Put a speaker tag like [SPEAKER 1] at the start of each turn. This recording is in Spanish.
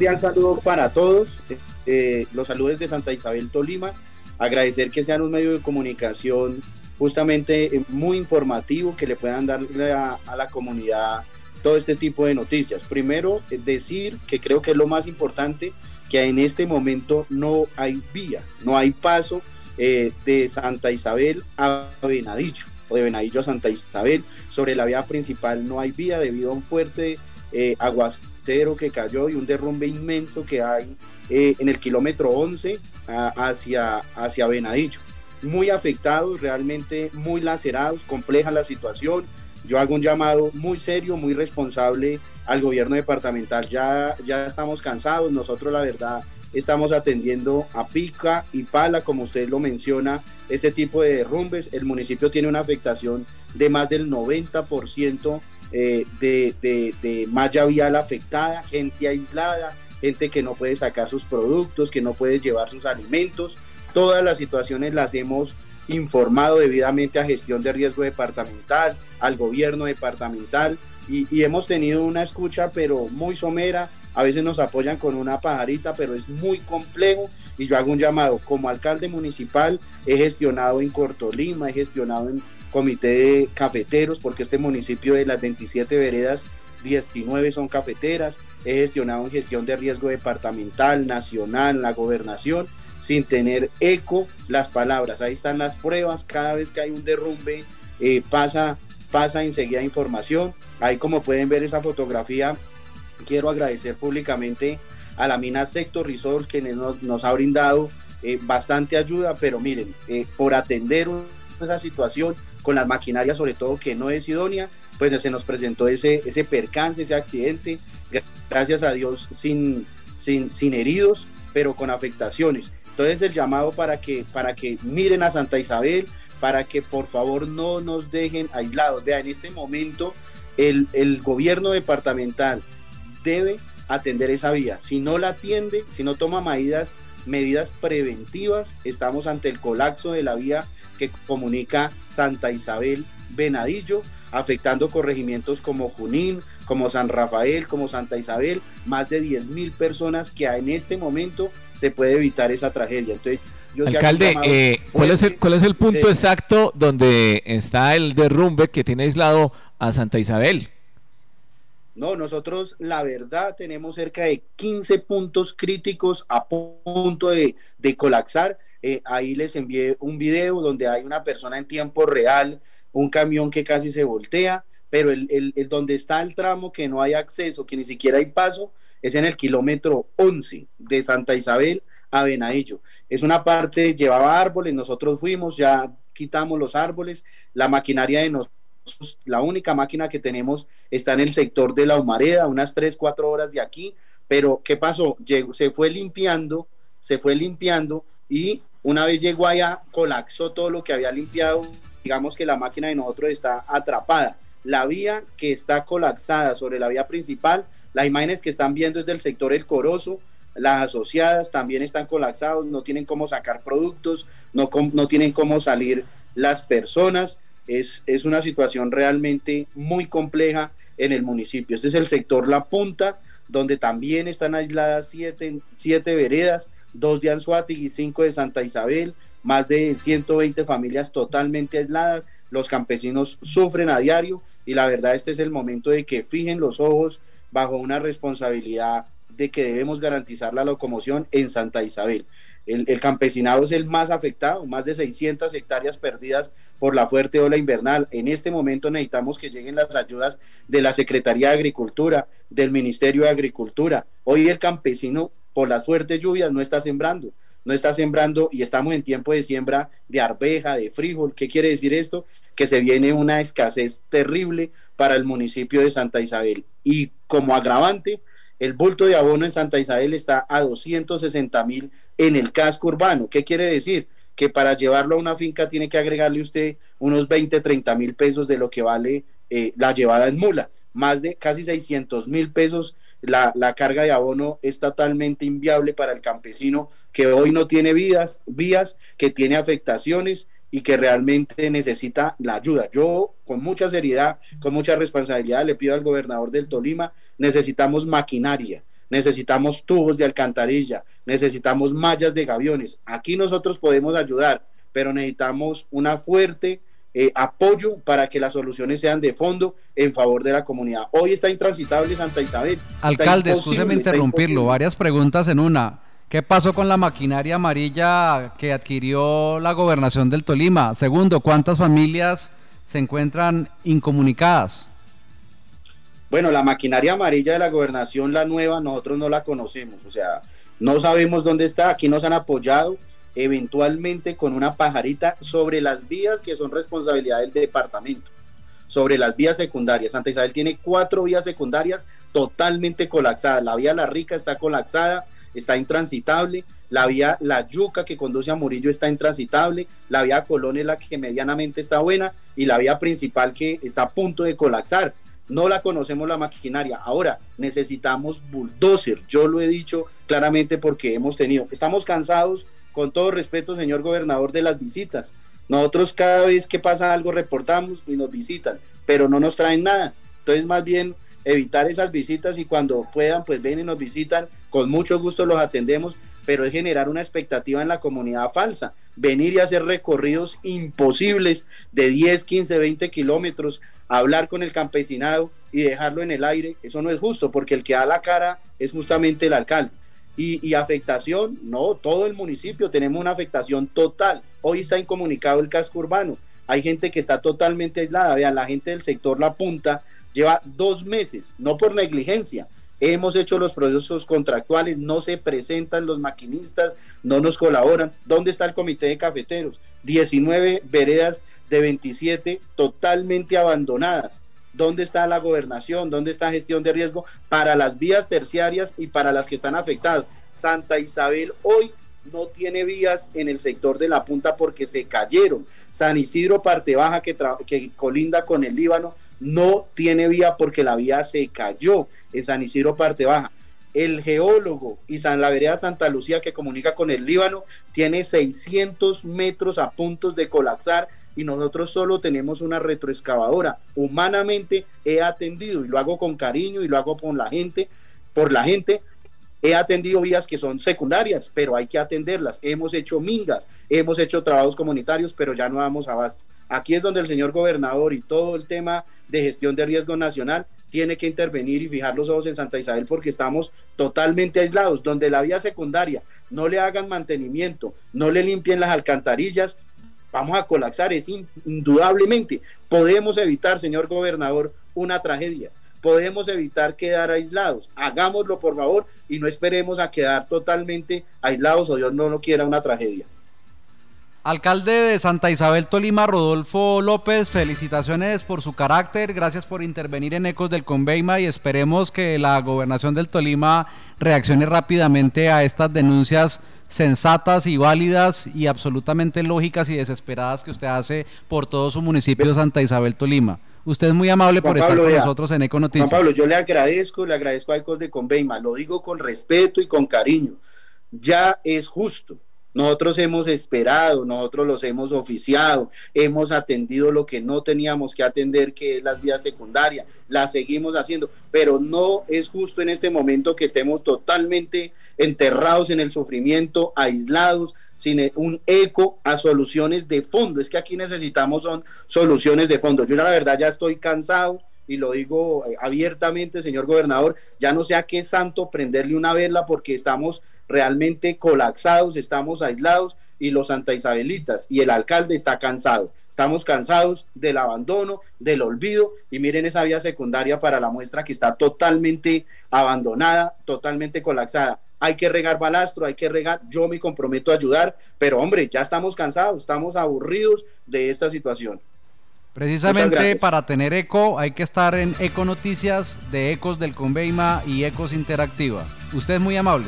[SPEAKER 1] cordial saludo para todos. Eh, los saludos de Santa Isabel Tolima. Agradecer que sean un medio de comunicación justamente eh, muy informativo, que le puedan dar a, la comunidad todo este tipo de noticias. Primero, eh, decir que creo que es lo más importante, que en este momento no hay vía, no hay paso de Santa Isabel a Venadillo o de Venadillo a Santa Isabel. Sobre la vía principal no hay vía debido a un fuerte eh, aguacero que cayó y un derrumbe inmenso que hay eh, en el kilómetro 11 hacia, hacia. Muy afectados, realmente muy lacerados, compleja la situación. Yo hago un llamado muy serio, muy responsable al gobierno departamental. Ya, ya estamos cansados, nosotros la verdad estamos atendiendo a pica y pala, como usted lo menciona, este tipo de derrumbes. El municipio tiene una afectación de más del 90% eh, de, de, malla vial afectada, gente aislada, gente que no puede sacar sus productos, que no puede llevar sus alimentos. Todas las situaciones las hemos informado debidamente a gestión de riesgo departamental, al gobierno departamental y, y hemos tenido una escucha pero muy somera a veces nos apoyan con una pajarita, pero es muy complejo y yo hago un llamado. Como alcalde municipal he gestionado en Cortolima, he gestionado en comité de cafeteros, porque este municipio de las 27 veredas, 19 son cafeteras, he gestionado en gestión de riesgo departamental, nacional, la gobernación, sin tener eco las palabras. Ahí están las pruebas, cada vez que hay un derrumbe eh, pasa, pasa enseguida información. Ahí como pueden ver esa fotografía quiero agradecer públicamente a la mina Sector Resort, que nos, ha brindado eh, bastante ayuda, pero miren, eh, por atender esa situación con las maquinarias, sobre todo que no es idónea, pues se nos presentó ese, ese percance, ese accidente, gracias a Dios sin, sin, sin heridos, pero con afectaciones. Entonces el llamado para que, para que miren a Santa Isabel, para que por favor no nos dejen aislados. Vean, en este momento el, el gobierno departamental, debe atender esa vía. Si no la atiende, si no toma medidas, medidas preventivas, estamos ante el colapso de la vía que comunica Santa Isabel Venadillo, afectando corregimientos como Junín, como San Rafael, como Santa Isabel, más de 10 mil personas que en este momento se puede evitar esa tragedia. Entonces,
[SPEAKER 2] Alcalde, eh, ¿cuál, es el, ¿cuál es el punto exacto donde está el derrumbe que tiene aislado a Santa Isabel?
[SPEAKER 1] No, nosotros la verdad tenemos cerca de 15 puntos críticos a punto de, colapsar. Eh, ahí les envié un video donde hay una persona en tiempo real, un camión que casi se voltea, pero el, donde está el tramo que no hay acceso, que ni siquiera hay paso, es en el kilómetro 11 de Santa Isabel a Venadillo. Es una parte, llevaba árboles, nosotros fuimos, ya quitamos los árboles, la maquinaria de nosotros la única máquina que tenemos está en el sector de la Humareda, unas 3, 4 horas de aquí, pero ¿qué pasó? se fue limpiando, se fue limpiando y una vez llegó allá, colapsó todo lo que había limpiado, digamos que la máquina de nosotros está atrapada. La vía que está colapsada sobre la vía principal, las imágenes que están viendo es del sector El Corozo, las asociadas también están colapsados, no tienen cómo sacar productos, no, no tienen cómo salir las personas. Es, una situación realmente muy compleja en el municipio. Este es el sector La Punta, donde también están aisladas siete, siete veredas, dos de Anzuategui y cinco de Santa Isabel, más de 120 familias totalmente aisladas, los campesinos sufren a diario y la verdad este es el momento de que fijen los ojos bajo una responsabilidad de que debemos garantizar la locomoción en Santa Isabel. El, campesinado es el más afectado, más de 600 hectáreas perdidas por la fuerte ola invernal. En este momento necesitamos que lleguen las ayudas de la Secretaría de Agricultura, del Ministerio de Agricultura. Hoy el campesino, por las fuertes lluvias, no está sembrando, no está sembrando y estamos en tiempo de siembra de arveja, de frijol. ¿Qué quiere decir esto? Que se viene una escasez terrible para el municipio de Santa Isabel. Y como agravante, el bulto de abono en Santa Isabel está a 260 mil en el casco urbano. ¿Qué quiere decir? Que para llevarlo a una finca tiene que agregarle usted unos 20, 30 mil pesos de lo que vale eh, la llevada en mula. Más de casi 600 mil pesos la, carga de abono es totalmente inviable para el campesino que hoy no tiene vías, que tiene afectaciones y que realmente necesita la ayuda. Yo, con mucha seriedad, con mucha responsabilidad, le pido al gobernador del Tolima, necesitamos maquinaria, necesitamos tubos de alcantarilla, necesitamos mallas de gaviones. Aquí nosotros podemos ayudar, pero necesitamos una fuerte eh, apoyo para que las soluciones sean de fondo en favor de la comunidad. Hoy está intransitable Santa Isabel.
[SPEAKER 3] Alcalde, escúcheme interrumpirlo, varias preguntas en una. ¿Qué pasó con la maquinaria amarilla que adquirió la gobernación del Tolima? Segundo, ¿cuántas familias se encuentran incomunicadas?
[SPEAKER 1] Bueno, la maquinaria amarilla de la gobernación, la nueva, nosotros no la conocemos, o sea, no sabemos dónde está, aquí nos han apoyado eventualmente con una pajarita sobre las vías que son responsabilidad del departamento, sobre las vías secundarias. Santa Isabel tiene cuatro vías secundarias totalmente colapsadas, la vía La Rica está colapsada, está intransitable, la vía La Yuca que conduce a Murillo está intransitable, la vía Colón es la que medianamente está buena y la vía principal que está a punto de colapsar no la conocemos la maquinaria. Ahora necesitamos bulldozer. Yo lo he dicho claramente porque hemos tenido, estamos cansados, con todo respeto, señor gobernador, de las visitas. Nosotros cada vez que pasa algo reportamos y nos visitan, pero no nos traen nada. Entonces, más bien evitar esas visitas y cuando puedan, pues ven y nos visitan. Con mucho gusto los atendemos, pero es generar una expectativa en la comunidad falsa. Venir y hacer recorridos imposibles de 10, 15, 20 kilómetros hablar con el campesinado y dejarlo en el aire, eso no es justo, porque el que da la cara es justamente el alcalde. Y, afectación, no, todo el municipio tenemos una afectación total. Hoy está incomunicado el casco urbano. Hay gente que está totalmente aislada. Vean, la gente del sector La Punta lleva dos meses, no por negligencia. Hemos hecho los procesos contractuales, no se presentan los maquinistas, no nos colaboran. ¿Dónde está el comité de cafeteros? 19 veredas de 27 totalmente abandonadas. ¿Dónde está la gobernación? ¿Dónde está gestión de riesgo para las vías terciarias y para las que están afectadas? Santa Isabel hoy no tiene vías en el sector de la punta porque se cayeron. San Isidro, parte baja que, que colinda con el Líbano, no tiene vía porque la vía se cayó en San Isidro, parte baja. El geólogo y San la vereda Santa Lucía que comunica con el Líbano tiene 600 metros a puntos de colapsar y nosotros solo tenemos una retroexcavadora. Humanamente he atendido y lo hago con cariño y lo hago con la gente, por la gente. He atendido vías que son secundarias, pero hay que atenderlas. Hemos hecho mingas, hemos hecho trabajos comunitarios, pero ya no damos abasto. Aquí es donde el señor gobernador y todo el tema de gestión de riesgo nacional tiene que intervenir y fijar los ojos en Santa Isabel porque estamos totalmente aislados, donde la vía secundaria no le hagan mantenimiento, no le limpien las alcantarillas, vamos a colapsar, es indudablemente. Podemos evitar, señor gobernador, una tragedia. Podemos evitar quedar aislados. Hagámoslo, por favor, y no esperemos a quedar totalmente aislados o Dios no lo quiera una tragedia.
[SPEAKER 3] Alcalde de Santa Isabel Tolima, Rodolfo López, felicitaciones por su carácter, gracias por intervenir en Ecos del Conveima y esperemos que la gobernación del Tolima reaccione rápidamente a estas denuncias sensatas y válidas y absolutamente lógicas y desesperadas que usted hace por todo su municipio de Santa Isabel Tolima. Usted es muy amable por estar con nosotros en Eco Noticias.
[SPEAKER 1] Juan Pablo, yo le agradezco, le agradezco a Ecos de Conveima, lo digo con respeto y con cariño. Ya es justo nosotros hemos esperado, nosotros los hemos oficiado, hemos atendido lo que no teníamos que atender, que es las vías secundarias, las seguimos haciendo, pero no es justo en este momento que estemos totalmente enterrados en el sufrimiento, aislados, sin un eco a soluciones de fondo. Es que aquí necesitamos son soluciones de fondo. Yo la verdad ya estoy cansado, y lo digo eh, abiertamente, señor gobernador, ya no sé a qué santo prenderle una vela porque estamos realmente colapsados, estamos aislados y los antaisabelitas y el alcalde está cansado. Estamos cansados del abandono, del olvido y miren esa vía secundaria para la muestra que está totalmente abandonada, totalmente colapsada. Hay que regar balastro, hay que regar, yo me comprometo a ayudar, pero hombre, ya estamos cansados, estamos aburridos de esta situación.
[SPEAKER 3] Precisamente para tener eco hay que estar en Eco Noticias de Ecos del Conveima y Ecos Interactiva. Usted es muy amable.